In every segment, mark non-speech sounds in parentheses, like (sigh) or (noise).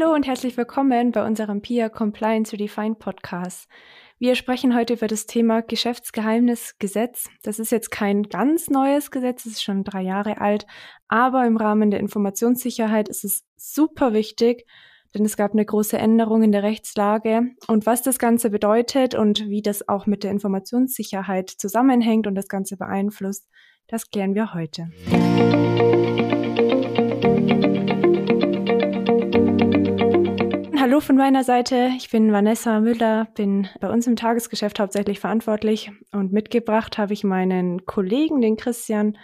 Hallo und herzlich willkommen bei unserem PIA Compliance Redefined Podcast. Wir sprechen heute über das Thema Geschäftsgeheimnisgesetz. Das ist jetzt kein ganz neues Gesetz, es ist schon drei Jahre alt, aber im Rahmen der Informationssicherheit ist es super wichtig, denn es gab eine große Änderung in der Rechtslage. Und was das Ganze bedeutet und wie das auch mit der Informationssicherheit zusammenhängt und das Ganze beeinflusst, das klären wir heute. Hallo von meiner Seite. Ich bin Vanessa Müller, bin bei uns im Tagesgeschäft hauptsächlich verantwortlich und mitgebracht habe ich meinen Kollegen, den Christian.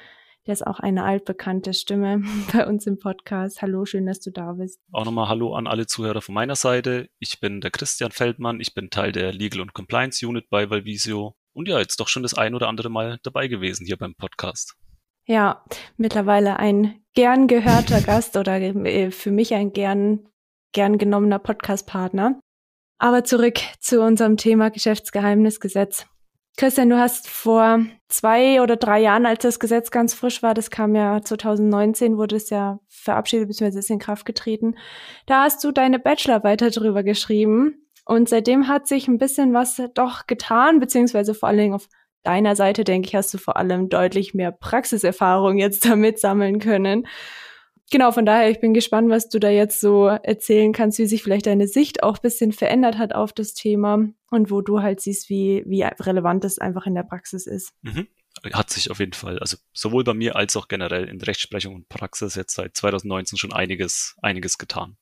Der ist auch eine altbekannte Stimme (laughs) bei uns im Podcast. Hallo, schön, dass du da bist. Auch nochmal Hallo an alle Zuhörer von meiner Seite. Ich bin der Christian Feldmann. Ich bin Teil der Legal und Compliance Unit bei Valvisio. Und ja, jetzt doch schon das ein oder andere Mal dabei gewesen hier beim Podcast. Ja, mittlerweile ein gern gehörter (laughs) Gast oder äh, für mich ein gern gern genommener Podcast-Partner. Aber zurück zu unserem Thema Geschäftsgeheimnisgesetz. Christian, du hast vor zwei oder drei Jahren, als das Gesetz ganz frisch war, das kam ja 2019, wurde es ja verabschiedet bzw. ist in Kraft getreten, da hast du deine Bachelorarbeit darüber geschrieben. Und seitdem hat sich ein bisschen was doch getan, beziehungsweise vor allen Dingen auf deiner Seite, denke ich, hast du vor allem deutlich mehr Praxiserfahrung jetzt (laughs) damit sammeln können genau, von daher, ich bin gespannt, was du da jetzt so erzählen kannst, wie sich vielleicht deine Sicht auch bisschen verändert hat auf das Thema und wo du halt siehst, wie, wie relevant das einfach in der Praxis ist. Mhm. Hat sich auf jeden Fall, also sowohl bei mir als auch generell in Rechtsprechung und Praxis jetzt seit 2019 schon einiges, einiges getan.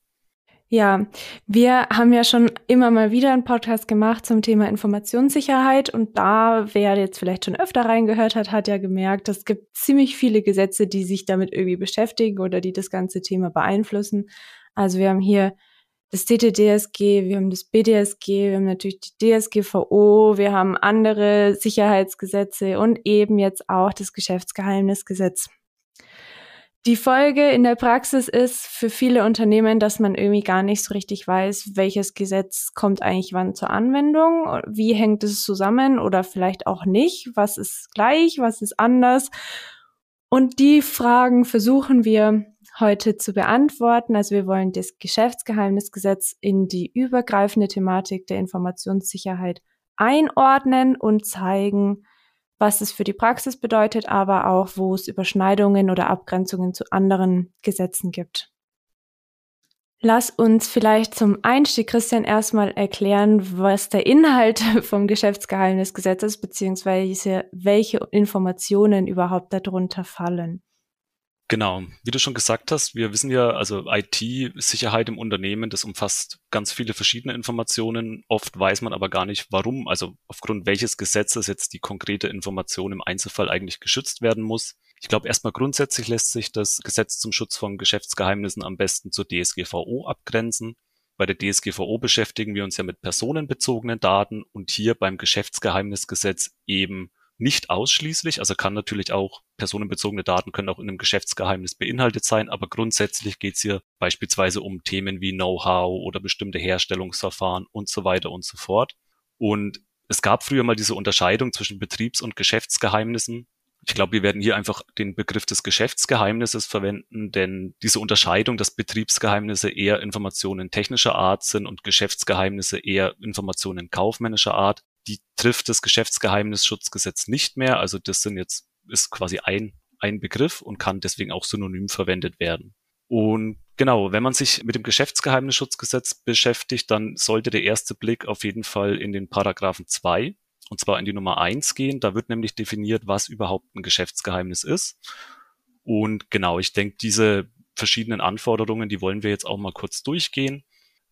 Ja, wir haben ja schon immer mal wieder einen Podcast gemacht zum Thema Informationssicherheit und da, wer jetzt vielleicht schon öfter reingehört hat, hat ja gemerkt, es gibt ziemlich viele Gesetze, die sich damit irgendwie beschäftigen oder die das ganze Thema beeinflussen. Also wir haben hier das TTDSG, wir haben das BDSG, wir haben natürlich die DSGVO, wir haben andere Sicherheitsgesetze und eben jetzt auch das Geschäftsgeheimnisgesetz. Die Folge in der Praxis ist für viele Unternehmen, dass man irgendwie gar nicht so richtig weiß, welches Gesetz kommt eigentlich wann zur Anwendung, wie hängt es zusammen oder vielleicht auch nicht, was ist gleich, was ist anders. Und die Fragen versuchen wir heute zu beantworten. Also wir wollen das Geschäftsgeheimnisgesetz in die übergreifende Thematik der Informationssicherheit einordnen und zeigen, was es für die Praxis bedeutet, aber auch, wo es Überschneidungen oder Abgrenzungen zu anderen Gesetzen gibt. Lass uns vielleicht zum Einstieg, Christian, erstmal erklären, was der Inhalt (laughs) vom Geschäftsgeheimnisgesetz ist, beziehungsweise welche Informationen überhaupt darunter fallen. Genau, wie du schon gesagt hast, wir wissen ja, also IT-Sicherheit im Unternehmen, das umfasst ganz viele verschiedene Informationen. Oft weiß man aber gar nicht, warum, also aufgrund welches Gesetzes jetzt die konkrete Information im Einzelfall eigentlich geschützt werden muss. Ich glaube, erstmal grundsätzlich lässt sich das Gesetz zum Schutz von Geschäftsgeheimnissen am besten zur DSGVO abgrenzen. Bei der DSGVO beschäftigen wir uns ja mit personenbezogenen Daten und hier beim Geschäftsgeheimnisgesetz eben nicht ausschließlich, also kann natürlich auch personenbezogene Daten können auch in einem Geschäftsgeheimnis beinhaltet sein, aber grundsätzlich geht es hier beispielsweise um Themen wie Know-how oder bestimmte Herstellungsverfahren und so weiter und so fort. Und es gab früher mal diese Unterscheidung zwischen Betriebs- und Geschäftsgeheimnissen. Ich glaube, wir werden hier einfach den Begriff des Geschäftsgeheimnisses verwenden, denn diese Unterscheidung, dass Betriebsgeheimnisse eher Informationen technischer Art sind und Geschäftsgeheimnisse eher Informationen kaufmännischer Art, die trifft das Geschäftsgeheimnisschutzgesetz nicht mehr. Also das sind jetzt, ist quasi ein, ein Begriff und kann deswegen auch synonym verwendet werden. Und genau, wenn man sich mit dem Geschäftsgeheimnisschutzgesetz beschäftigt, dann sollte der erste Blick auf jeden Fall in den Paragraphen 2 und zwar in die Nummer 1 gehen. Da wird nämlich definiert, was überhaupt ein Geschäftsgeheimnis ist. Und genau, ich denke, diese verschiedenen Anforderungen, die wollen wir jetzt auch mal kurz durchgehen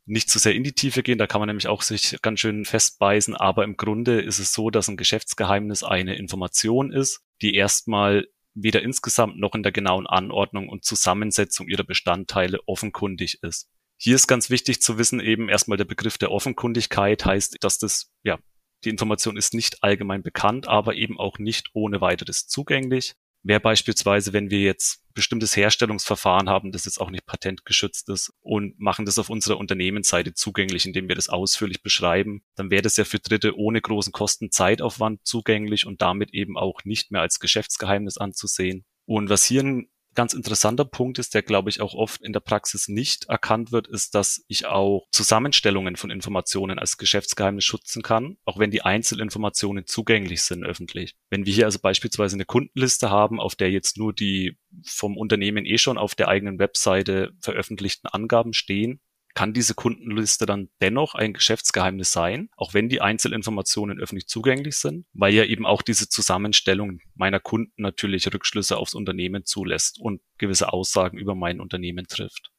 nicht zu sehr in die Tiefe gehen, da kann man nämlich auch sich ganz schön festbeißen, aber im Grunde ist es so, dass ein Geschäftsgeheimnis eine Information ist, die erstmal weder insgesamt noch in der genauen Anordnung und Zusammensetzung ihrer Bestandteile offenkundig ist. Hier ist ganz wichtig zu wissen, eben erstmal der Begriff der Offenkundigkeit heißt, dass das, ja, die Information ist nicht allgemein bekannt, aber eben auch nicht ohne weiteres zugänglich. Wäre beispielsweise, wenn wir jetzt bestimmtes Herstellungsverfahren haben, das jetzt auch nicht patentgeschützt ist und machen das auf unserer Unternehmensseite zugänglich, indem wir das ausführlich beschreiben, dann wäre das ja für Dritte ohne großen Kosten Zeitaufwand zugänglich und damit eben auch nicht mehr als Geschäftsgeheimnis anzusehen. Und was hier ein ganz interessanter Punkt ist, der glaube ich auch oft in der Praxis nicht erkannt wird, ist, dass ich auch Zusammenstellungen von Informationen als Geschäftsgeheimnis schützen kann, auch wenn die Einzelinformationen zugänglich sind öffentlich. Wenn wir hier also beispielsweise eine Kundenliste haben, auf der jetzt nur die vom Unternehmen eh schon auf der eigenen Webseite veröffentlichten Angaben stehen, kann diese Kundenliste dann dennoch ein Geschäftsgeheimnis sein, auch wenn die Einzelinformationen öffentlich zugänglich sind, weil ja eben auch diese Zusammenstellung meiner Kunden natürlich Rückschlüsse aufs Unternehmen zulässt und gewisse Aussagen über mein Unternehmen trifft.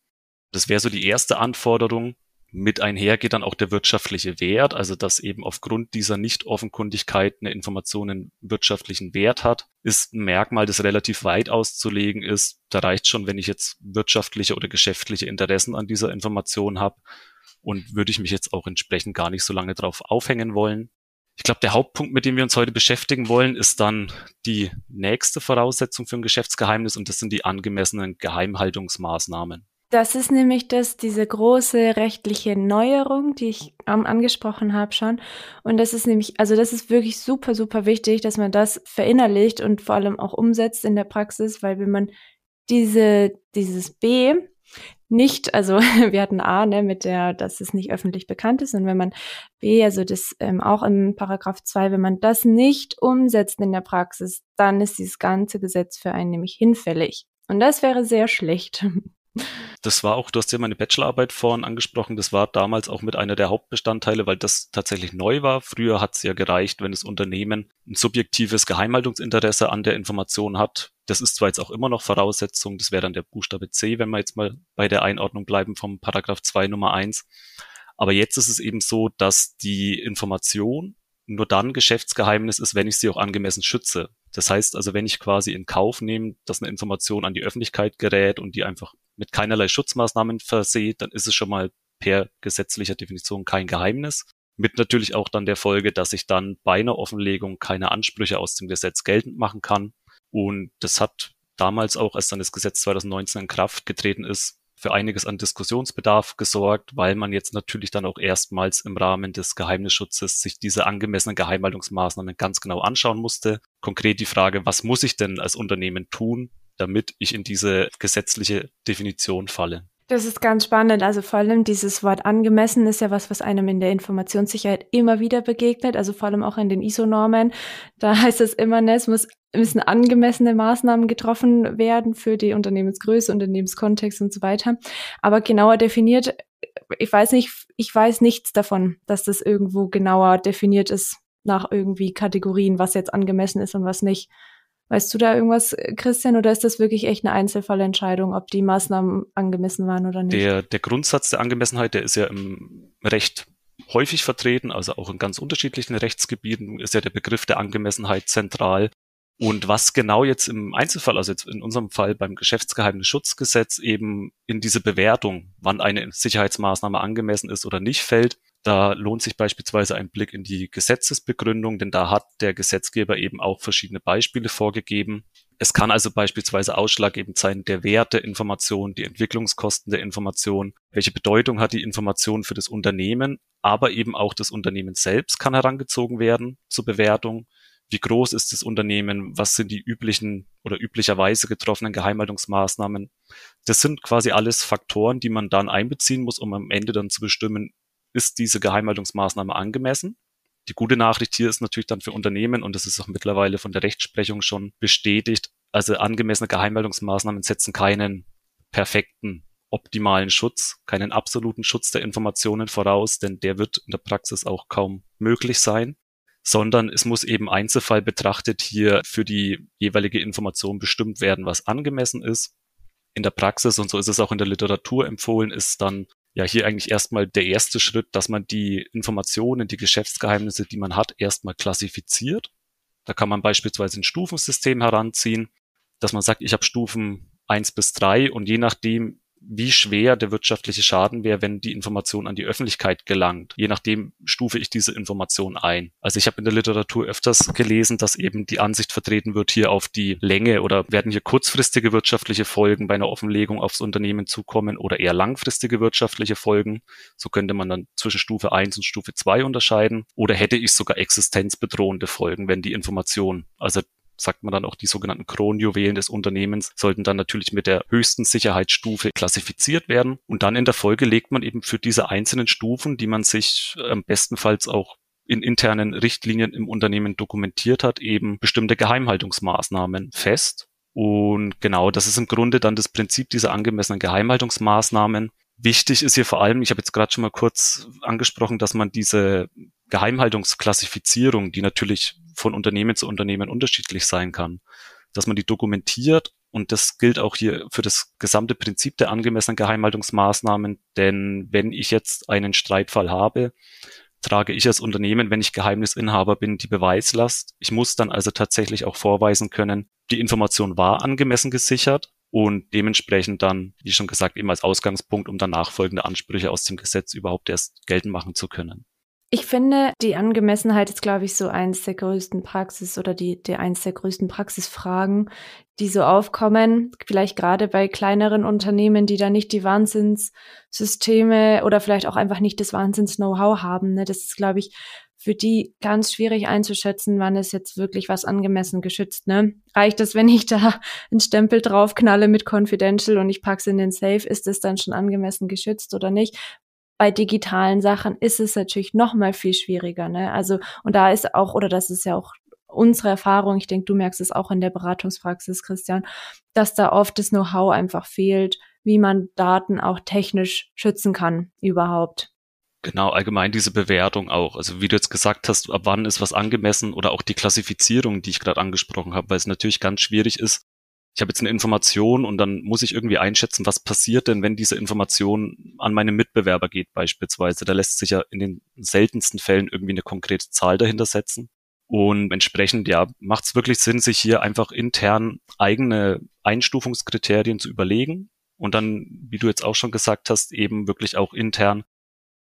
Das wäre so die erste Anforderung, mit einher geht dann auch der wirtschaftliche Wert, also dass eben aufgrund dieser Nicht-Offenkundigkeit eine Information einen wirtschaftlichen Wert hat, ist ein Merkmal, das relativ weit auszulegen ist. Da reicht schon, wenn ich jetzt wirtschaftliche oder geschäftliche Interessen an dieser Information habe und würde ich mich jetzt auch entsprechend gar nicht so lange drauf aufhängen wollen. Ich glaube, der Hauptpunkt, mit dem wir uns heute beschäftigen wollen, ist dann die nächste Voraussetzung für ein Geschäftsgeheimnis und das sind die angemessenen Geheimhaltungsmaßnahmen. Das ist nämlich das, diese große rechtliche Neuerung, die ich ähm, angesprochen habe schon. Und das ist nämlich, also das ist wirklich super, super wichtig, dass man das verinnerlicht und vor allem auch umsetzt in der Praxis, weil wenn man diese, dieses B nicht, also (laughs) wir hatten A, ne, mit der, dass es nicht öffentlich bekannt ist, und wenn man B, also das ähm, auch in Paragraph 2, wenn man das nicht umsetzt in der Praxis, dann ist dieses ganze Gesetz für einen nämlich hinfällig. Und das wäre sehr schlecht. (laughs) Das war auch, du hast ja meine Bachelorarbeit vorhin angesprochen, das war damals auch mit einer der Hauptbestandteile, weil das tatsächlich neu war. Früher hat es ja gereicht, wenn das Unternehmen ein subjektives Geheimhaltungsinteresse an der Information hat. Das ist zwar jetzt auch immer noch Voraussetzung, das wäre dann der Buchstabe C, wenn wir jetzt mal bei der Einordnung bleiben vom Paragraph 2 Nummer 1. Aber jetzt ist es eben so, dass die Information nur dann Geschäftsgeheimnis ist, wenn ich sie auch angemessen schütze. Das heißt also, wenn ich quasi in Kauf nehme, dass eine Information an die Öffentlichkeit gerät und die einfach mit keinerlei Schutzmaßnahmen versehe, dann ist es schon mal per gesetzlicher Definition kein Geheimnis. Mit natürlich auch dann der Folge, dass ich dann bei einer Offenlegung keine Ansprüche aus dem Gesetz geltend machen kann. Und das hat damals auch, als dann das Gesetz 2019 in Kraft getreten ist, für einiges an Diskussionsbedarf gesorgt, weil man jetzt natürlich dann auch erstmals im Rahmen des Geheimnisschutzes sich diese angemessenen Geheimhaltungsmaßnahmen ganz genau anschauen musste. Konkret die Frage, was muss ich denn als Unternehmen tun, damit ich in diese gesetzliche Definition falle? Das ist ganz spannend. Also vor allem dieses Wort angemessen ist ja was, was einem in der Informationssicherheit immer wieder begegnet. Also vor allem auch in den ISO-Normen. Da (laughs) heißt es immer, ne, es muss, müssen angemessene Maßnahmen getroffen werden für die Unternehmensgröße, Unternehmenskontext und so weiter. Aber genauer definiert, ich weiß nicht, ich weiß nichts davon, dass das irgendwo genauer definiert ist nach irgendwie Kategorien, was jetzt angemessen ist und was nicht. Weißt du da irgendwas, Christian, oder ist das wirklich echt eine Einzelfallentscheidung, ob die Maßnahmen angemessen waren oder nicht? Der, der Grundsatz der Angemessenheit, der ist ja im Recht häufig vertreten, also auch in ganz unterschiedlichen Rechtsgebieten ist ja der Begriff der Angemessenheit zentral. Und was genau jetzt im Einzelfall, also jetzt in unserem Fall beim Geschäftsgeheimnisschutzgesetz eben in diese Bewertung, wann eine Sicherheitsmaßnahme angemessen ist oder nicht fällt, da lohnt sich beispielsweise ein Blick in die Gesetzesbegründung, denn da hat der Gesetzgeber eben auch verschiedene Beispiele vorgegeben. Es kann also beispielsweise ausschlaggebend sein, der Wert der Information, die Entwicklungskosten der Information, welche Bedeutung hat die Information für das Unternehmen, aber eben auch das Unternehmen selbst kann herangezogen werden zur Bewertung. Wie groß ist das Unternehmen? Was sind die üblichen oder üblicherweise getroffenen Geheimhaltungsmaßnahmen? Das sind quasi alles Faktoren, die man dann einbeziehen muss, um am Ende dann zu bestimmen, ist diese Geheimhaltungsmaßnahme angemessen? Die gute Nachricht hier ist natürlich dann für Unternehmen, und das ist auch mittlerweile von der Rechtsprechung schon bestätigt, also angemessene Geheimhaltungsmaßnahmen setzen keinen perfekten, optimalen Schutz, keinen absoluten Schutz der Informationen voraus, denn der wird in der Praxis auch kaum möglich sein, sondern es muss eben Einzelfall betrachtet hier für die jeweilige Information bestimmt werden, was angemessen ist. In der Praxis, und so ist es auch in der Literatur empfohlen, ist dann ja hier eigentlich erstmal der erste Schritt, dass man die Informationen, die Geschäftsgeheimnisse, die man hat, erstmal klassifiziert. Da kann man beispielsweise ein Stufensystem heranziehen, dass man sagt, ich habe Stufen eins bis drei und je nachdem, wie schwer der wirtschaftliche Schaden wäre, wenn die Information an die Öffentlichkeit gelangt. Je nachdem stufe ich diese Information ein. Also ich habe in der Literatur öfters gelesen, dass eben die Ansicht vertreten wird, hier auf die Länge oder werden hier kurzfristige wirtschaftliche Folgen bei einer Offenlegung aufs Unternehmen zukommen oder eher langfristige wirtschaftliche Folgen. So könnte man dann zwischen Stufe 1 und Stufe 2 unterscheiden. Oder hätte ich sogar existenzbedrohende Folgen, wenn die Information, also sagt man dann auch die sogenannten Kronjuwelen des Unternehmens, sollten dann natürlich mit der höchsten Sicherheitsstufe klassifiziert werden. Und dann in der Folge legt man eben für diese einzelnen Stufen, die man sich am bestenfalls auch in internen Richtlinien im Unternehmen dokumentiert hat, eben bestimmte Geheimhaltungsmaßnahmen fest. Und genau, das ist im Grunde dann das Prinzip dieser angemessenen Geheimhaltungsmaßnahmen. Wichtig ist hier vor allem, ich habe jetzt gerade schon mal kurz angesprochen, dass man diese Geheimhaltungsklassifizierung, die natürlich von Unternehmen zu Unternehmen unterschiedlich sein kann, dass man die dokumentiert und das gilt auch hier für das gesamte Prinzip der angemessenen Geheimhaltungsmaßnahmen, denn wenn ich jetzt einen Streitfall habe, trage ich als Unternehmen, wenn ich Geheimnisinhaber bin, die Beweislast. Ich muss dann also tatsächlich auch vorweisen können, die Information war angemessen gesichert und dementsprechend dann, wie schon gesagt, eben als Ausgangspunkt, um dann nachfolgende Ansprüche aus dem Gesetz überhaupt erst geltend machen zu können. Ich finde, die Angemessenheit ist, glaube ich, so eins der größten Praxis oder die, der eins der größten Praxisfragen, die so aufkommen. Vielleicht gerade bei kleineren Unternehmen, die da nicht die Wahnsinnssysteme oder vielleicht auch einfach nicht das Wahnsinns-Know-how haben. Ne? Das ist, glaube ich, für die ganz schwierig einzuschätzen, wann ist jetzt wirklich was angemessen geschützt. Ne? Reicht es, wenn ich da einen Stempel draufknalle mit Confidential und ich pack's in den Safe, ist es dann schon angemessen geschützt oder nicht? Bei digitalen Sachen ist es natürlich noch mal viel schwieriger. Ne? Also und da ist auch oder das ist ja auch unsere Erfahrung. Ich denke, du merkst es auch in der Beratungspraxis, Christian, dass da oft das Know-how einfach fehlt, wie man Daten auch technisch schützen kann überhaupt. Genau, allgemein diese Bewertung auch. Also wie du jetzt gesagt hast, ab wann ist was angemessen oder auch die Klassifizierung, die ich gerade angesprochen habe, weil es natürlich ganz schwierig ist, ich habe jetzt eine Information und dann muss ich irgendwie einschätzen, was passiert denn, wenn diese Information an meine Mitbewerber geht beispielsweise. Da lässt sich ja in den seltensten Fällen irgendwie eine konkrete Zahl dahinter setzen. Und entsprechend, ja, macht es wirklich Sinn, sich hier einfach intern eigene Einstufungskriterien zu überlegen und dann, wie du jetzt auch schon gesagt hast, eben wirklich auch intern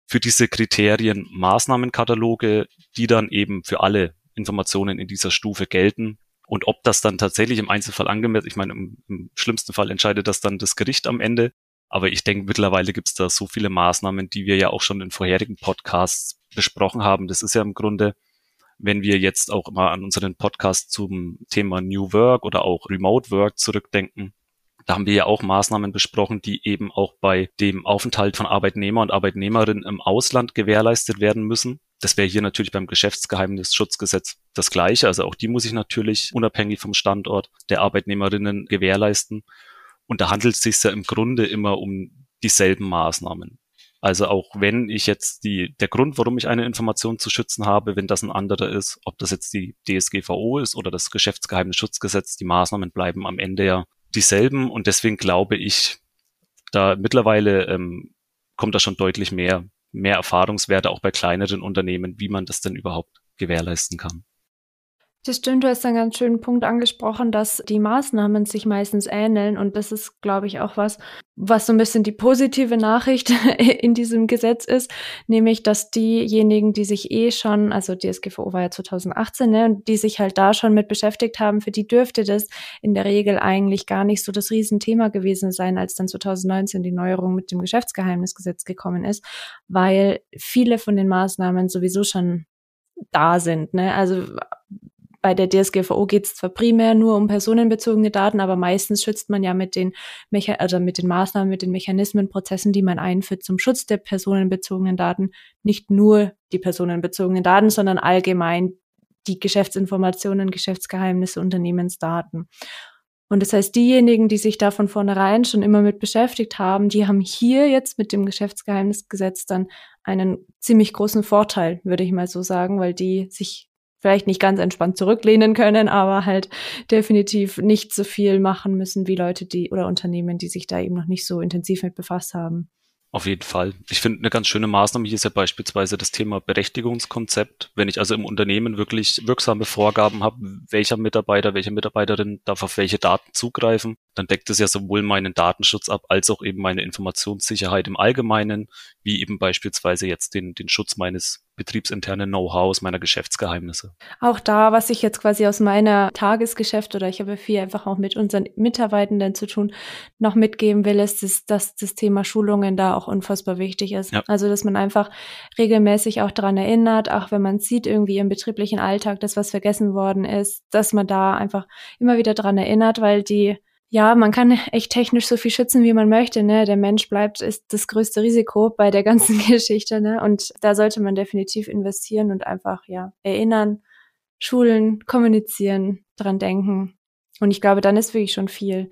für diese Kriterien Maßnahmenkataloge, die dann eben für alle Informationen in dieser Stufe gelten, und ob das dann tatsächlich im Einzelfall angemessen, ich meine, im, im schlimmsten Fall entscheidet das dann das Gericht am Ende. Aber ich denke, mittlerweile gibt es da so viele Maßnahmen, die wir ja auch schon in vorherigen Podcasts besprochen haben. Das ist ja im Grunde, wenn wir jetzt auch mal an unseren Podcast zum Thema New Work oder auch Remote Work zurückdenken, da haben wir ja auch Maßnahmen besprochen, die eben auch bei dem Aufenthalt von Arbeitnehmer und Arbeitnehmerinnen im Ausland gewährleistet werden müssen. Das wäre hier natürlich beim Geschäftsgeheimnisschutzgesetz das Gleiche. Also auch die muss ich natürlich unabhängig vom Standort der Arbeitnehmerinnen gewährleisten. Und da handelt es sich ja im Grunde immer um dieselben Maßnahmen. Also auch wenn ich jetzt die, der Grund, warum ich eine Information zu schützen habe, wenn das ein anderer ist, ob das jetzt die DSGVO ist oder das Geschäftsgeheimnisschutzgesetz, die Maßnahmen bleiben am Ende ja dieselben. Und deswegen glaube ich, da mittlerweile ähm, kommt da schon deutlich mehr mehr Erfahrungswerte auch bei kleineren Unternehmen, wie man das denn überhaupt gewährleisten kann. Das stimmt, du hast einen ganz schönen Punkt angesprochen, dass die Maßnahmen sich meistens ähneln und das ist, glaube ich, auch was, was so ein bisschen die positive Nachricht (laughs) in diesem Gesetz ist, nämlich, dass diejenigen, die sich eh schon, also DSGVO war ja 2018, ne, und die sich halt da schon mit beschäftigt haben, für die dürfte das in der Regel eigentlich gar nicht so das Riesenthema gewesen sein, als dann 2019 die Neuerung mit dem Geschäftsgeheimnisgesetz gekommen ist, weil viele von den Maßnahmen sowieso schon da sind. Ne? Also bei der DSGVO geht es zwar primär nur um personenbezogene Daten, aber meistens schützt man ja mit den Mecha also mit den Maßnahmen, mit den Mechanismen, Prozessen, die man einführt zum Schutz der personenbezogenen Daten, nicht nur die personenbezogenen Daten, sondern allgemein die Geschäftsinformationen, Geschäftsgeheimnisse, Unternehmensdaten. Und das heißt, diejenigen, die sich da von vornherein schon immer mit beschäftigt haben, die haben hier jetzt mit dem Geschäftsgeheimnisgesetz dann einen ziemlich großen Vorteil, würde ich mal so sagen, weil die sich vielleicht nicht ganz entspannt zurücklehnen können, aber halt definitiv nicht so viel machen müssen wie Leute, die oder Unternehmen, die sich da eben noch nicht so intensiv mit befasst haben. Auf jeden Fall. Ich finde, eine ganz schöne Maßnahme hier ist ja beispielsweise das Thema Berechtigungskonzept. Wenn ich also im Unternehmen wirklich wirksame Vorgaben habe, welcher Mitarbeiter, welche Mitarbeiterin darf auf welche Daten zugreifen, dann deckt es ja sowohl meinen Datenschutz ab, als auch eben meine Informationssicherheit im Allgemeinen, wie eben beispielsweise jetzt den, den Schutz meines betriebsinterne Know-hows, meiner Geschäftsgeheimnisse. Auch da, was ich jetzt quasi aus meiner Tagesgeschäft oder ich habe viel einfach auch mit unseren Mitarbeitenden zu tun, noch mitgeben will, ist, dass, dass das Thema Schulungen da auch unfassbar wichtig ist. Ja. Also, dass man einfach regelmäßig auch daran erinnert, auch wenn man sieht irgendwie im betrieblichen Alltag, dass was vergessen worden ist, dass man da einfach immer wieder daran erinnert, weil die ja, man kann echt technisch so viel schützen, wie man möchte. Ne? Der Mensch bleibt ist das größte Risiko bei der ganzen (laughs) Geschichte. Ne? Und da sollte man definitiv investieren und einfach ja erinnern, schulen, kommunizieren, dran denken. Und ich glaube, dann ist wirklich schon viel,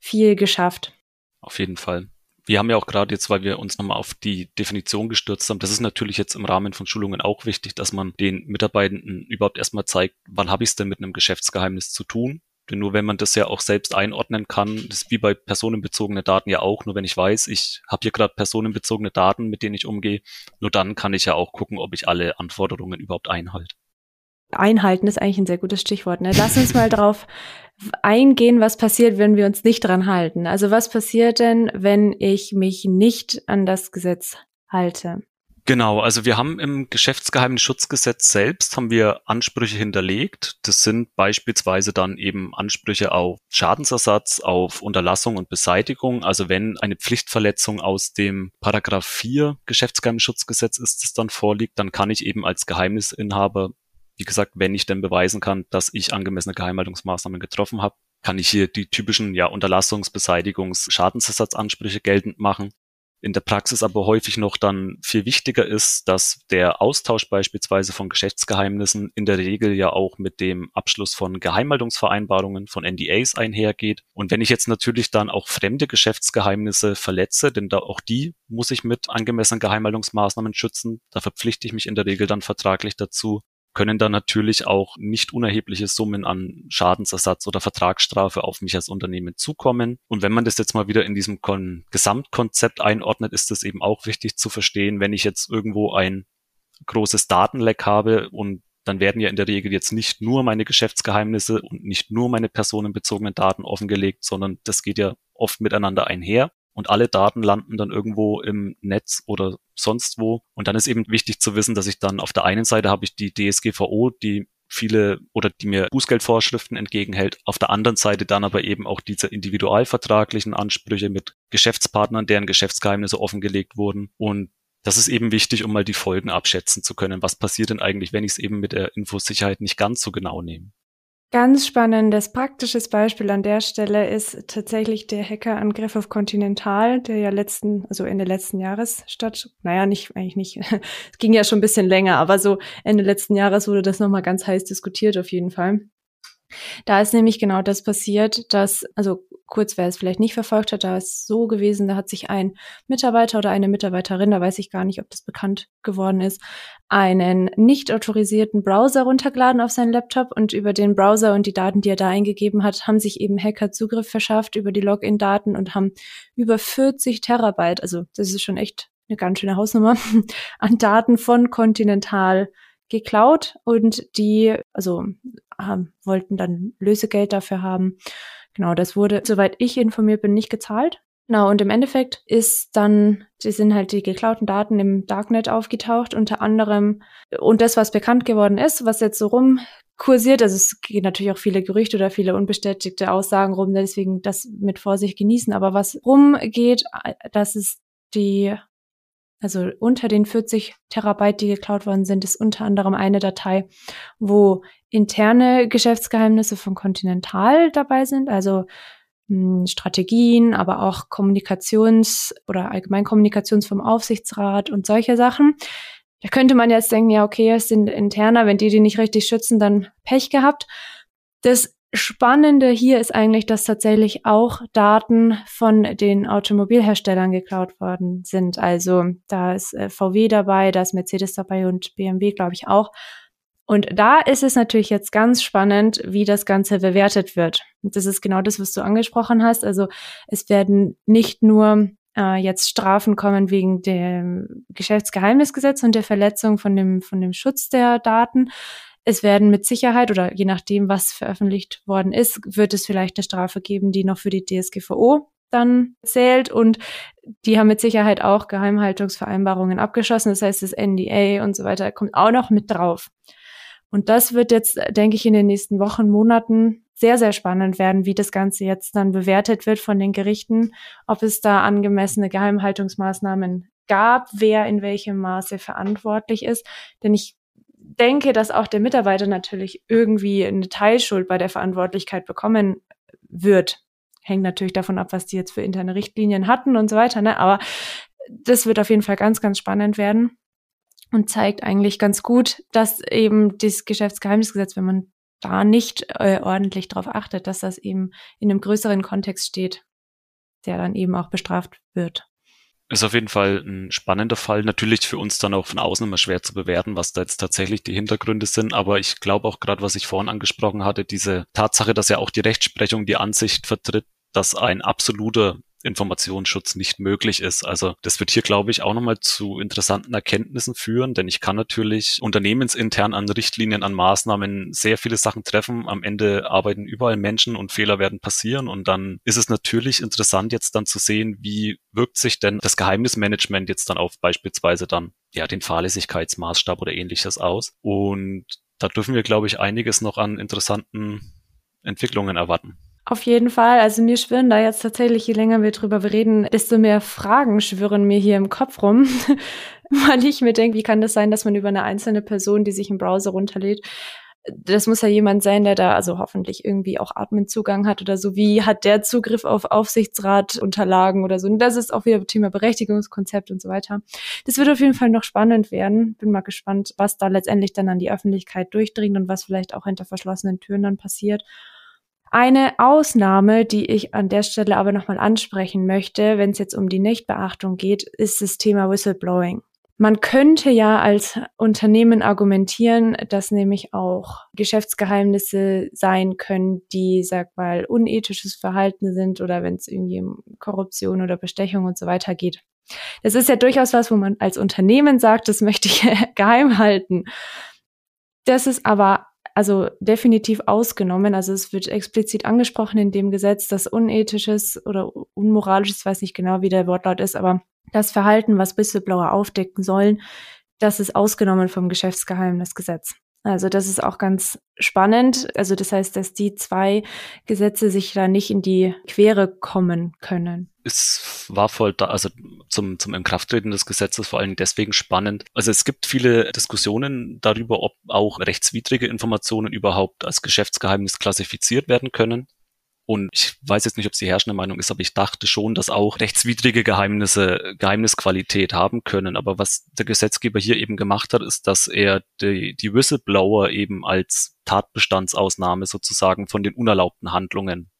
viel geschafft. Auf jeden Fall. Wir haben ja auch gerade jetzt, weil wir uns nochmal auf die Definition gestürzt haben, das ist natürlich jetzt im Rahmen von Schulungen auch wichtig, dass man den Mitarbeitenden überhaupt erstmal zeigt, wann habe ich es denn mit einem Geschäftsgeheimnis zu tun denn nur wenn man das ja auch selbst einordnen kann, das ist wie bei personenbezogenen Daten ja auch, nur wenn ich weiß, ich habe hier gerade personenbezogene Daten, mit denen ich umgehe, nur dann kann ich ja auch gucken, ob ich alle Anforderungen überhaupt einhalte. Einhalten ist eigentlich ein sehr gutes Stichwort. Ne? Lass uns mal drauf eingehen, was passiert, wenn wir uns nicht dran halten. Also was passiert denn, wenn ich mich nicht an das Gesetz halte? Genau, also wir haben im Geschäftsgeheimnisschutzgesetz selbst haben wir Ansprüche hinterlegt. Das sind beispielsweise dann eben Ansprüche auf Schadensersatz, auf Unterlassung und Beseitigung. Also wenn eine Pflichtverletzung aus dem Paragraph 4 Geschäftsgeheimnisschutzgesetz ist, das dann vorliegt, dann kann ich eben als Geheimnisinhaber, wie gesagt, wenn ich denn beweisen kann, dass ich angemessene Geheimhaltungsmaßnahmen getroffen habe, kann ich hier die typischen ja Unterlassungs-, Beseitigungs-, Schadensersatzansprüche geltend machen in der Praxis aber häufig noch dann viel wichtiger ist, dass der Austausch beispielsweise von Geschäftsgeheimnissen in der Regel ja auch mit dem Abschluss von Geheimhaltungsvereinbarungen, von NDAs einhergeht. Und wenn ich jetzt natürlich dann auch fremde Geschäftsgeheimnisse verletze, denn da auch die muss ich mit angemessenen Geheimhaltungsmaßnahmen schützen, da verpflichte ich mich in der Regel dann vertraglich dazu, können dann natürlich auch nicht unerhebliche Summen an Schadensersatz oder Vertragsstrafe auf mich als Unternehmen zukommen. Und wenn man das jetzt mal wieder in diesem Kon Gesamtkonzept einordnet, ist es eben auch wichtig zu verstehen, wenn ich jetzt irgendwo ein großes Datenleck habe und dann werden ja in der Regel jetzt nicht nur meine Geschäftsgeheimnisse und nicht nur meine personenbezogenen Daten offengelegt, sondern das geht ja oft miteinander einher und alle Daten landen dann irgendwo im Netz oder sonst wo. Und dann ist eben wichtig zu wissen, dass ich dann auf der einen Seite habe ich die DSGVO, die viele oder die mir Bußgeldvorschriften entgegenhält. Auf der anderen Seite dann aber eben auch diese individualvertraglichen Ansprüche mit Geschäftspartnern, deren Geschäftsgeheimnisse offengelegt wurden. Und das ist eben wichtig, um mal die Folgen abschätzen zu können. Was passiert denn eigentlich, wenn ich es eben mit der Infosicherheit nicht ganz so genau nehme? Ganz spannendes, praktisches Beispiel an der Stelle ist tatsächlich der Hackerangriff auf Continental, der ja letzten, also Ende letzten Jahres statt, naja, nicht, eigentlich nicht, (laughs) es ging ja schon ein bisschen länger, aber so Ende letzten Jahres wurde das nochmal ganz heiß diskutiert auf jeden Fall. Da ist nämlich genau das passiert, dass, also kurz, wer es vielleicht nicht verfolgt hat, da ist so gewesen, da hat sich ein Mitarbeiter oder eine Mitarbeiterin, da weiß ich gar nicht, ob das bekannt geworden ist, einen nicht autorisierten Browser runtergeladen auf seinen Laptop und über den Browser und die Daten, die er da eingegeben hat, haben sich eben Hacker Zugriff verschafft über die Login-Daten und haben über 40 Terabyte, also das ist schon echt eine ganz schöne Hausnummer, (laughs) an Daten von Continental geklaut und die, also haben, wollten dann Lösegeld dafür haben. Genau, das wurde, soweit ich informiert bin, nicht gezahlt. Genau, und im Endeffekt ist dann, die sind halt die geklauten Daten im Darknet aufgetaucht, unter anderem, und das, was bekannt geworden ist, was jetzt so rumkursiert, also es gehen natürlich auch viele Gerüchte oder viele unbestätigte Aussagen rum, deswegen das mit Vorsicht genießen, aber was rumgeht, das ist die also unter den 40 Terabyte, die geklaut worden sind, ist unter anderem eine Datei, wo interne Geschäftsgeheimnisse von Continental dabei sind, also hm, Strategien, aber auch Kommunikations- oder allgemein Kommunikations vom Aufsichtsrat und solche Sachen. Da könnte man jetzt denken, ja, okay, es sind interner, wenn die die nicht richtig schützen, dann Pech gehabt. Das Spannende hier ist eigentlich, dass tatsächlich auch Daten von den Automobilherstellern geklaut worden sind. Also da ist äh, VW dabei, da ist Mercedes dabei und BMW, glaube ich, auch. Und da ist es natürlich jetzt ganz spannend, wie das Ganze bewertet wird. Und das ist genau das, was du angesprochen hast. Also es werden nicht nur äh, jetzt Strafen kommen wegen dem Geschäftsgeheimnisgesetz und der Verletzung von dem, von dem Schutz der Daten, es werden mit Sicherheit oder je nachdem, was veröffentlicht worden ist, wird es vielleicht eine Strafe geben, die noch für die DSGVO dann zählt und die haben mit Sicherheit auch Geheimhaltungsvereinbarungen abgeschlossen. Das heißt, das NDA und so weiter kommt auch noch mit drauf. Und das wird jetzt, denke ich, in den nächsten Wochen, Monaten sehr, sehr spannend werden, wie das Ganze jetzt dann bewertet wird von den Gerichten, ob es da angemessene Geheimhaltungsmaßnahmen gab, wer in welchem Maße verantwortlich ist. Denn ich denke, dass auch der Mitarbeiter natürlich irgendwie eine Teilschuld bei der Verantwortlichkeit bekommen wird. Hängt natürlich davon ab, was die jetzt für interne Richtlinien hatten und so weiter. Ne? Aber das wird auf jeden Fall ganz, ganz spannend werden und zeigt eigentlich ganz gut, dass eben das Geschäftsgeheimnisgesetz, wenn man da nicht äh, ordentlich darauf achtet, dass das eben in einem größeren Kontext steht, der dann eben auch bestraft wird. Ist auf jeden Fall ein spannender Fall. Natürlich für uns dann auch von außen immer schwer zu bewerten, was da jetzt tatsächlich die Hintergründe sind. Aber ich glaube auch gerade, was ich vorhin angesprochen hatte, diese Tatsache, dass ja auch die Rechtsprechung die Ansicht vertritt, dass ein absoluter Informationsschutz nicht möglich ist. Also das wird hier, glaube ich, auch nochmal zu interessanten Erkenntnissen führen, denn ich kann natürlich unternehmensintern an Richtlinien, an Maßnahmen sehr viele Sachen treffen. Am Ende arbeiten überall Menschen und Fehler werden passieren und dann ist es natürlich interessant jetzt dann zu sehen, wie wirkt sich denn das Geheimnismanagement jetzt dann auf beispielsweise dann ja den Fahrlässigkeitsmaßstab oder ähnliches aus. Und da dürfen wir, glaube ich, einiges noch an interessanten Entwicklungen erwarten. Auf jeden Fall. Also mir schwirren da jetzt tatsächlich, je länger wir drüber reden, desto mehr Fragen schwirren mir hier im Kopf rum. (laughs) Weil ich mir denke, wie kann das sein, dass man über eine einzelne Person, die sich einen Browser runterlädt, das muss ja jemand sein, der da also hoffentlich irgendwie auch Admin-Zugang hat oder so. Wie hat der Zugriff auf Aufsichtsratunterlagen oder so? Und das ist auch wieder Thema Berechtigungskonzept und so weiter. Das wird auf jeden Fall noch spannend werden. Bin mal gespannt, was da letztendlich dann an die Öffentlichkeit durchdringt und was vielleicht auch hinter verschlossenen Türen dann passiert. Eine Ausnahme, die ich an der Stelle aber nochmal ansprechen möchte, wenn es jetzt um die Nichtbeachtung geht, ist das Thema Whistleblowing. Man könnte ja als Unternehmen argumentieren, dass nämlich auch Geschäftsgeheimnisse sein können, die, sag mal, unethisches Verhalten sind oder wenn es irgendwie um Korruption oder Bestechung und so weiter geht. Das ist ja durchaus was, wo man als Unternehmen sagt, das möchte ich (laughs) geheim halten. Das ist aber also definitiv ausgenommen. Also es wird explizit angesprochen in dem Gesetz, dass unethisches oder unmoralisches, weiß nicht genau, wie der Wortlaut ist, aber das Verhalten, was Whistleblower aufdecken sollen, das ist ausgenommen vom Geschäftsgeheimnisgesetz. Also das ist auch ganz spannend. Also das heißt, dass die zwei Gesetze sich da nicht in die Quere kommen können. Es war voll da, also zum, zum Inkrafttreten des Gesetzes vor allem deswegen spannend. Also es gibt viele Diskussionen darüber, ob auch rechtswidrige Informationen überhaupt als Geschäftsgeheimnis klassifiziert werden können. Und ich weiß jetzt nicht, ob es die herrschende Meinung ist, aber ich dachte schon, dass auch rechtswidrige Geheimnisse Geheimnisqualität haben können. Aber was der Gesetzgeber hier eben gemacht hat, ist, dass er die, die Whistleblower eben als Tatbestandsausnahme sozusagen von den unerlaubten Handlungen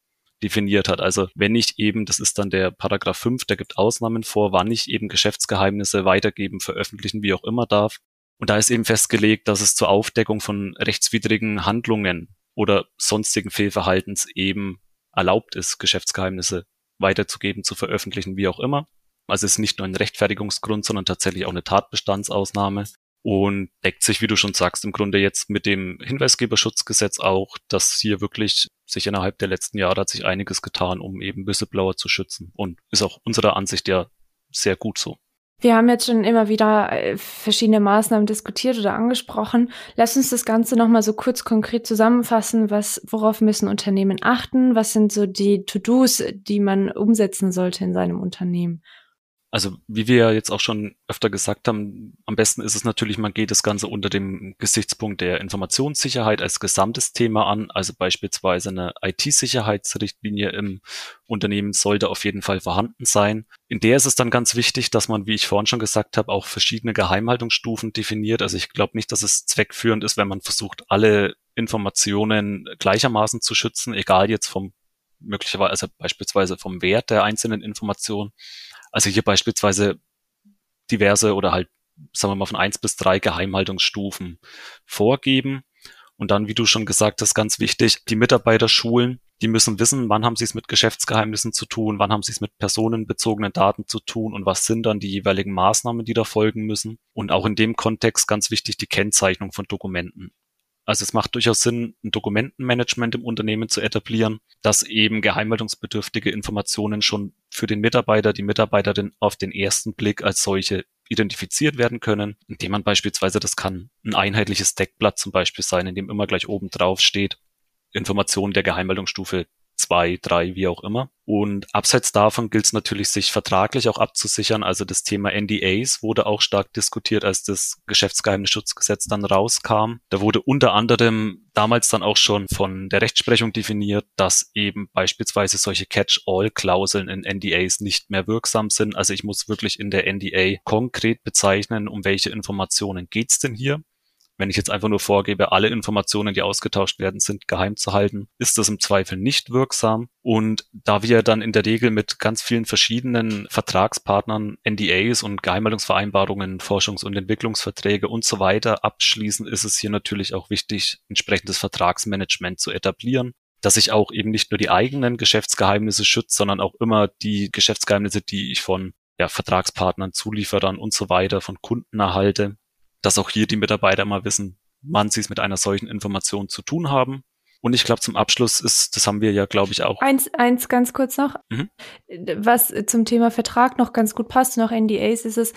definiert hat. Also wenn ich eben, das ist dann der Paragraph 5, der gibt Ausnahmen vor, wann ich eben Geschäftsgeheimnisse weitergeben, veröffentlichen, wie auch immer darf. Und da ist eben festgelegt, dass es zur Aufdeckung von rechtswidrigen Handlungen oder sonstigen Fehlverhaltens eben erlaubt ist, Geschäftsgeheimnisse weiterzugeben, zu veröffentlichen, wie auch immer. Also es ist nicht nur ein Rechtfertigungsgrund, sondern tatsächlich auch eine Tatbestandsausnahme und deckt sich, wie du schon sagst, im Grunde jetzt mit dem Hinweisgeberschutzgesetz auch, dass hier wirklich sich innerhalb der letzten Jahre hat sich einiges getan, um eben Whistleblower zu schützen und ist auch unserer Ansicht ja sehr gut so. Wir haben jetzt schon immer wieder äh, verschiedene Maßnahmen diskutiert oder angesprochen. Lass uns das Ganze nochmal so kurz konkret zusammenfassen. Was, worauf müssen Unternehmen achten? Was sind so die To-Dos, die man umsetzen sollte in seinem Unternehmen? Also wie wir ja jetzt auch schon öfter gesagt haben, am besten ist es natürlich, man geht das Ganze unter dem Gesichtspunkt der Informationssicherheit als gesamtes Thema an. Also beispielsweise eine IT-Sicherheitsrichtlinie im Unternehmen sollte auf jeden Fall vorhanden sein. In der ist es dann ganz wichtig, dass man, wie ich vorhin schon gesagt habe, auch verschiedene Geheimhaltungsstufen definiert. Also ich glaube nicht, dass es zweckführend ist, wenn man versucht, alle Informationen gleichermaßen zu schützen, egal jetzt vom möglicherweise, also beispielsweise vom Wert der einzelnen Informationen also hier beispielsweise diverse oder halt, sagen wir mal, von eins bis drei Geheimhaltungsstufen vorgeben. Und dann, wie du schon gesagt hast, ganz wichtig, die Mitarbeiter schulen. Die müssen wissen, wann haben sie es mit Geschäftsgeheimnissen zu tun, wann haben sie es mit personenbezogenen Daten zu tun und was sind dann die jeweiligen Maßnahmen, die da folgen müssen. Und auch in dem Kontext ganz wichtig die Kennzeichnung von Dokumenten. Also es macht durchaus Sinn, ein Dokumentenmanagement im Unternehmen zu etablieren, dass eben geheimhaltungsbedürftige Informationen schon für den Mitarbeiter, die Mitarbeiterin auf den ersten Blick als solche identifiziert werden können, indem man beispielsweise, das kann ein einheitliches Deckblatt zum Beispiel sein, in dem immer gleich oben drauf steht, Informationen der Geheimhaltungsstufe zwei, drei, wie auch immer. Und abseits davon gilt es natürlich, sich vertraglich auch abzusichern. Also das Thema NDAs wurde auch stark diskutiert, als das Geschäftsgeheimnisschutzgesetz dann rauskam. Da wurde unter anderem damals dann auch schon von der Rechtsprechung definiert, dass eben beispielsweise solche Catch-all-Klauseln in NDAs nicht mehr wirksam sind. Also ich muss wirklich in der NDA konkret bezeichnen, um welche Informationen geht's denn hier. Wenn ich jetzt einfach nur vorgebe, alle Informationen, die ausgetauscht werden, sind geheim zu halten, ist das im Zweifel nicht wirksam. Und da wir dann in der Regel mit ganz vielen verschiedenen Vertragspartnern NDAs und Geheimhaltungsvereinbarungen, Forschungs- und Entwicklungsverträge und so weiter abschließen, ist es hier natürlich auch wichtig, entsprechendes Vertragsmanagement zu etablieren dass ich auch eben nicht nur die eigenen Geschäftsgeheimnisse schütze, sondern auch immer die Geschäftsgeheimnisse, die ich von ja, Vertragspartnern, Zulieferern und so weiter, von Kunden erhalte, dass auch hier die Mitarbeiter mal wissen, wann sie es mit einer solchen Information zu tun haben. Und ich glaube, zum Abschluss ist, das haben wir ja, glaube ich, auch. Eins, eins ganz kurz noch. Mhm. Was zum Thema Vertrag noch ganz gut passt, noch NDAs, ist es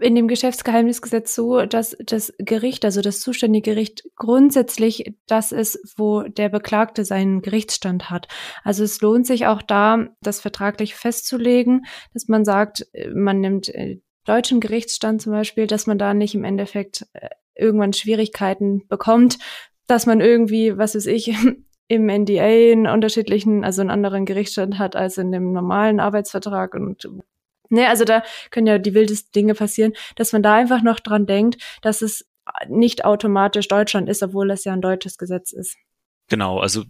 in dem Geschäftsgeheimnisgesetz so, dass das Gericht, also das zuständige Gericht, grundsätzlich das ist, wo der Beklagte seinen Gerichtsstand hat. Also es lohnt sich auch da, das vertraglich festzulegen, dass man sagt, man nimmt äh, deutschen Gerichtsstand zum Beispiel, dass man da nicht im Endeffekt äh, irgendwann Schwierigkeiten bekommt, dass man irgendwie, was weiß ich, (laughs) im NDA einen unterschiedlichen, also einen anderen Gerichtsstand hat als in dem normalen Arbeitsvertrag und ne, also da können ja die wildesten Dinge passieren, dass man da einfach noch dran denkt, dass es nicht automatisch Deutschland ist, obwohl es ja ein deutsches Gesetz ist. Genau, also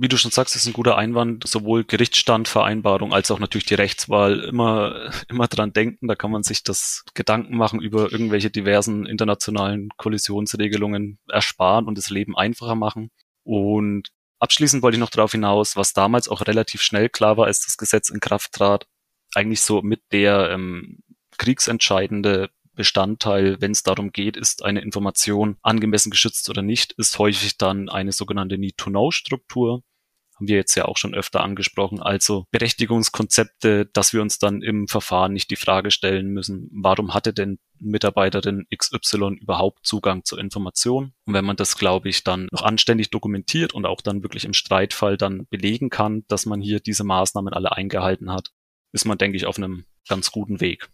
wie du schon sagst, ist ein guter Einwand, sowohl Gerichtsstandvereinbarung als auch natürlich die Rechtswahl immer, (laughs) immer dran denken. Da kann man sich das Gedanken machen über irgendwelche diversen internationalen Kollisionsregelungen ersparen und das Leben einfacher machen. Und abschließend wollte ich noch darauf hinaus, was damals auch relativ schnell klar war, als das Gesetz in Kraft trat, eigentlich so mit der ähm, kriegsentscheidende Bestandteil, wenn es darum geht, ist eine Information angemessen geschützt oder nicht, ist häufig dann eine sogenannte Need-to-Know-Struktur haben wir jetzt ja auch schon öfter angesprochen. Also Berechtigungskonzepte, dass wir uns dann im Verfahren nicht die Frage stellen müssen, warum hatte denn Mitarbeiterin XY überhaupt Zugang zur Information? Und wenn man das, glaube ich, dann noch anständig dokumentiert und auch dann wirklich im Streitfall dann belegen kann, dass man hier diese Maßnahmen alle eingehalten hat, ist man, denke ich, auf einem ganz guten Weg.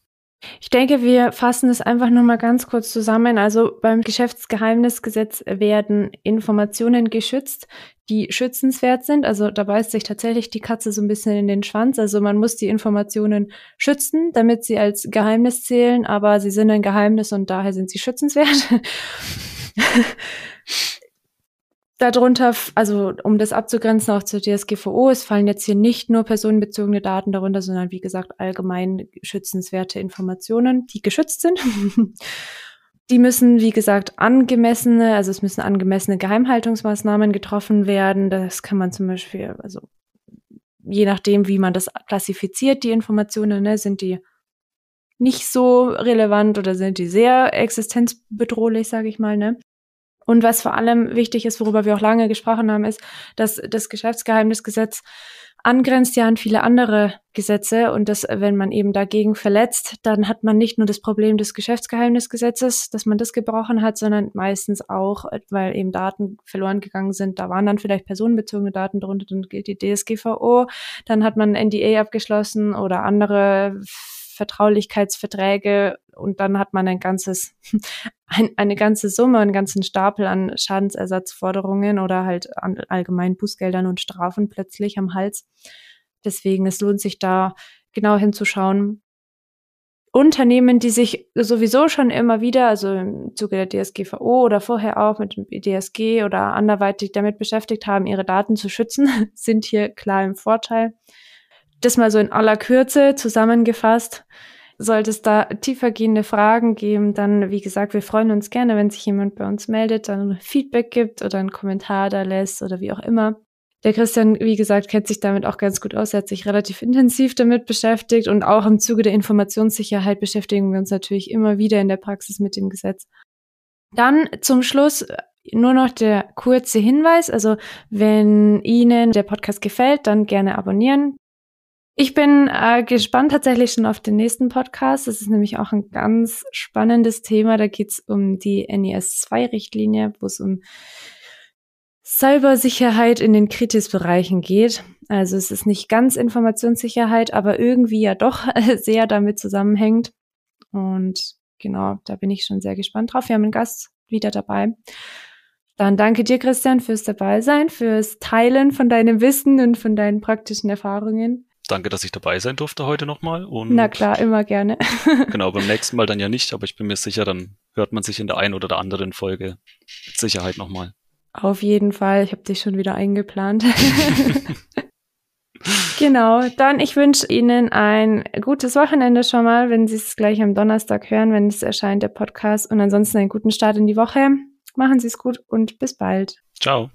Ich denke, wir fassen es einfach nur mal ganz kurz zusammen. Also beim Geschäftsgeheimnisgesetz werden Informationen geschützt, die schützenswert sind. Also da beißt sich tatsächlich die Katze so ein bisschen in den Schwanz. Also man muss die Informationen schützen, damit sie als Geheimnis zählen, aber sie sind ein Geheimnis und daher sind sie schützenswert. (laughs) Darunter, also um das abzugrenzen auch zur DSGVO, es fallen jetzt hier nicht nur personenbezogene Daten darunter, sondern wie gesagt allgemein schützenswerte Informationen, die geschützt sind. (laughs) die müssen, wie gesagt, angemessene, also es müssen angemessene Geheimhaltungsmaßnahmen getroffen werden. Das kann man zum Beispiel, also je nachdem, wie man das klassifiziert, die Informationen, ne, sind die nicht so relevant oder sind die sehr existenzbedrohlich, sage ich mal, ne? Und was vor allem wichtig ist, worüber wir auch lange gesprochen haben, ist, dass das Geschäftsgeheimnisgesetz angrenzt ja an viele andere Gesetze und dass, wenn man eben dagegen verletzt, dann hat man nicht nur das Problem des Geschäftsgeheimnisgesetzes, dass man das gebrochen hat, sondern meistens auch, weil eben Daten verloren gegangen sind. Da waren dann vielleicht personenbezogene Daten drunter, dann gilt die DSGVO, dann hat man ein NDA abgeschlossen oder andere Vertraulichkeitsverträge und dann hat man ein ganzes, (laughs) ein, eine ganze Summe, einen ganzen Stapel an Schadensersatzforderungen oder halt an allgemeinen Bußgeldern und Strafen plötzlich am Hals. Deswegen, es lohnt sich da genau hinzuschauen. Unternehmen, die sich sowieso schon immer wieder, also im Zuge der DSGVO oder vorher auch mit dem DSG oder anderweitig damit beschäftigt haben, ihre Daten zu schützen, (laughs) sind hier klar im Vorteil das mal so in aller Kürze zusammengefasst. Sollte es da tiefergehende Fragen geben, dann, wie gesagt, wir freuen uns gerne, wenn sich jemand bei uns meldet, dann Feedback gibt oder einen Kommentar da lässt oder wie auch immer. Der Christian, wie gesagt, kennt sich damit auch ganz gut aus. Er hat sich relativ intensiv damit beschäftigt und auch im Zuge der Informationssicherheit beschäftigen wir uns natürlich immer wieder in der Praxis mit dem Gesetz. Dann zum Schluss nur noch der kurze Hinweis, also wenn Ihnen der Podcast gefällt, dann gerne abonnieren. Ich bin äh, gespannt tatsächlich schon auf den nächsten Podcast. Das ist nämlich auch ein ganz spannendes Thema. Da geht es um die NES-2-Richtlinie, wo es um Cybersicherheit in den Kritisbereichen geht. Also es ist nicht ganz Informationssicherheit, aber irgendwie ja doch (laughs) sehr damit zusammenhängt. Und genau, da bin ich schon sehr gespannt drauf. Wir haben einen Gast wieder dabei. Dann danke dir, Christian, fürs Dabeisein, fürs Teilen von deinem Wissen und von deinen praktischen Erfahrungen. Danke, dass ich dabei sein durfte heute nochmal. Na klar, immer gerne. (laughs) genau, beim nächsten Mal dann ja nicht, aber ich bin mir sicher, dann hört man sich in der einen oder der anderen Folge mit Sicherheit nochmal. Auf jeden Fall, ich habe dich schon wieder eingeplant. (laughs) (laughs) genau, dann ich wünsche Ihnen ein gutes Wochenende schon mal, wenn Sie es gleich am Donnerstag hören, wenn es erscheint, der Podcast. Und ansonsten einen guten Start in die Woche. Machen Sie es gut und bis bald. Ciao.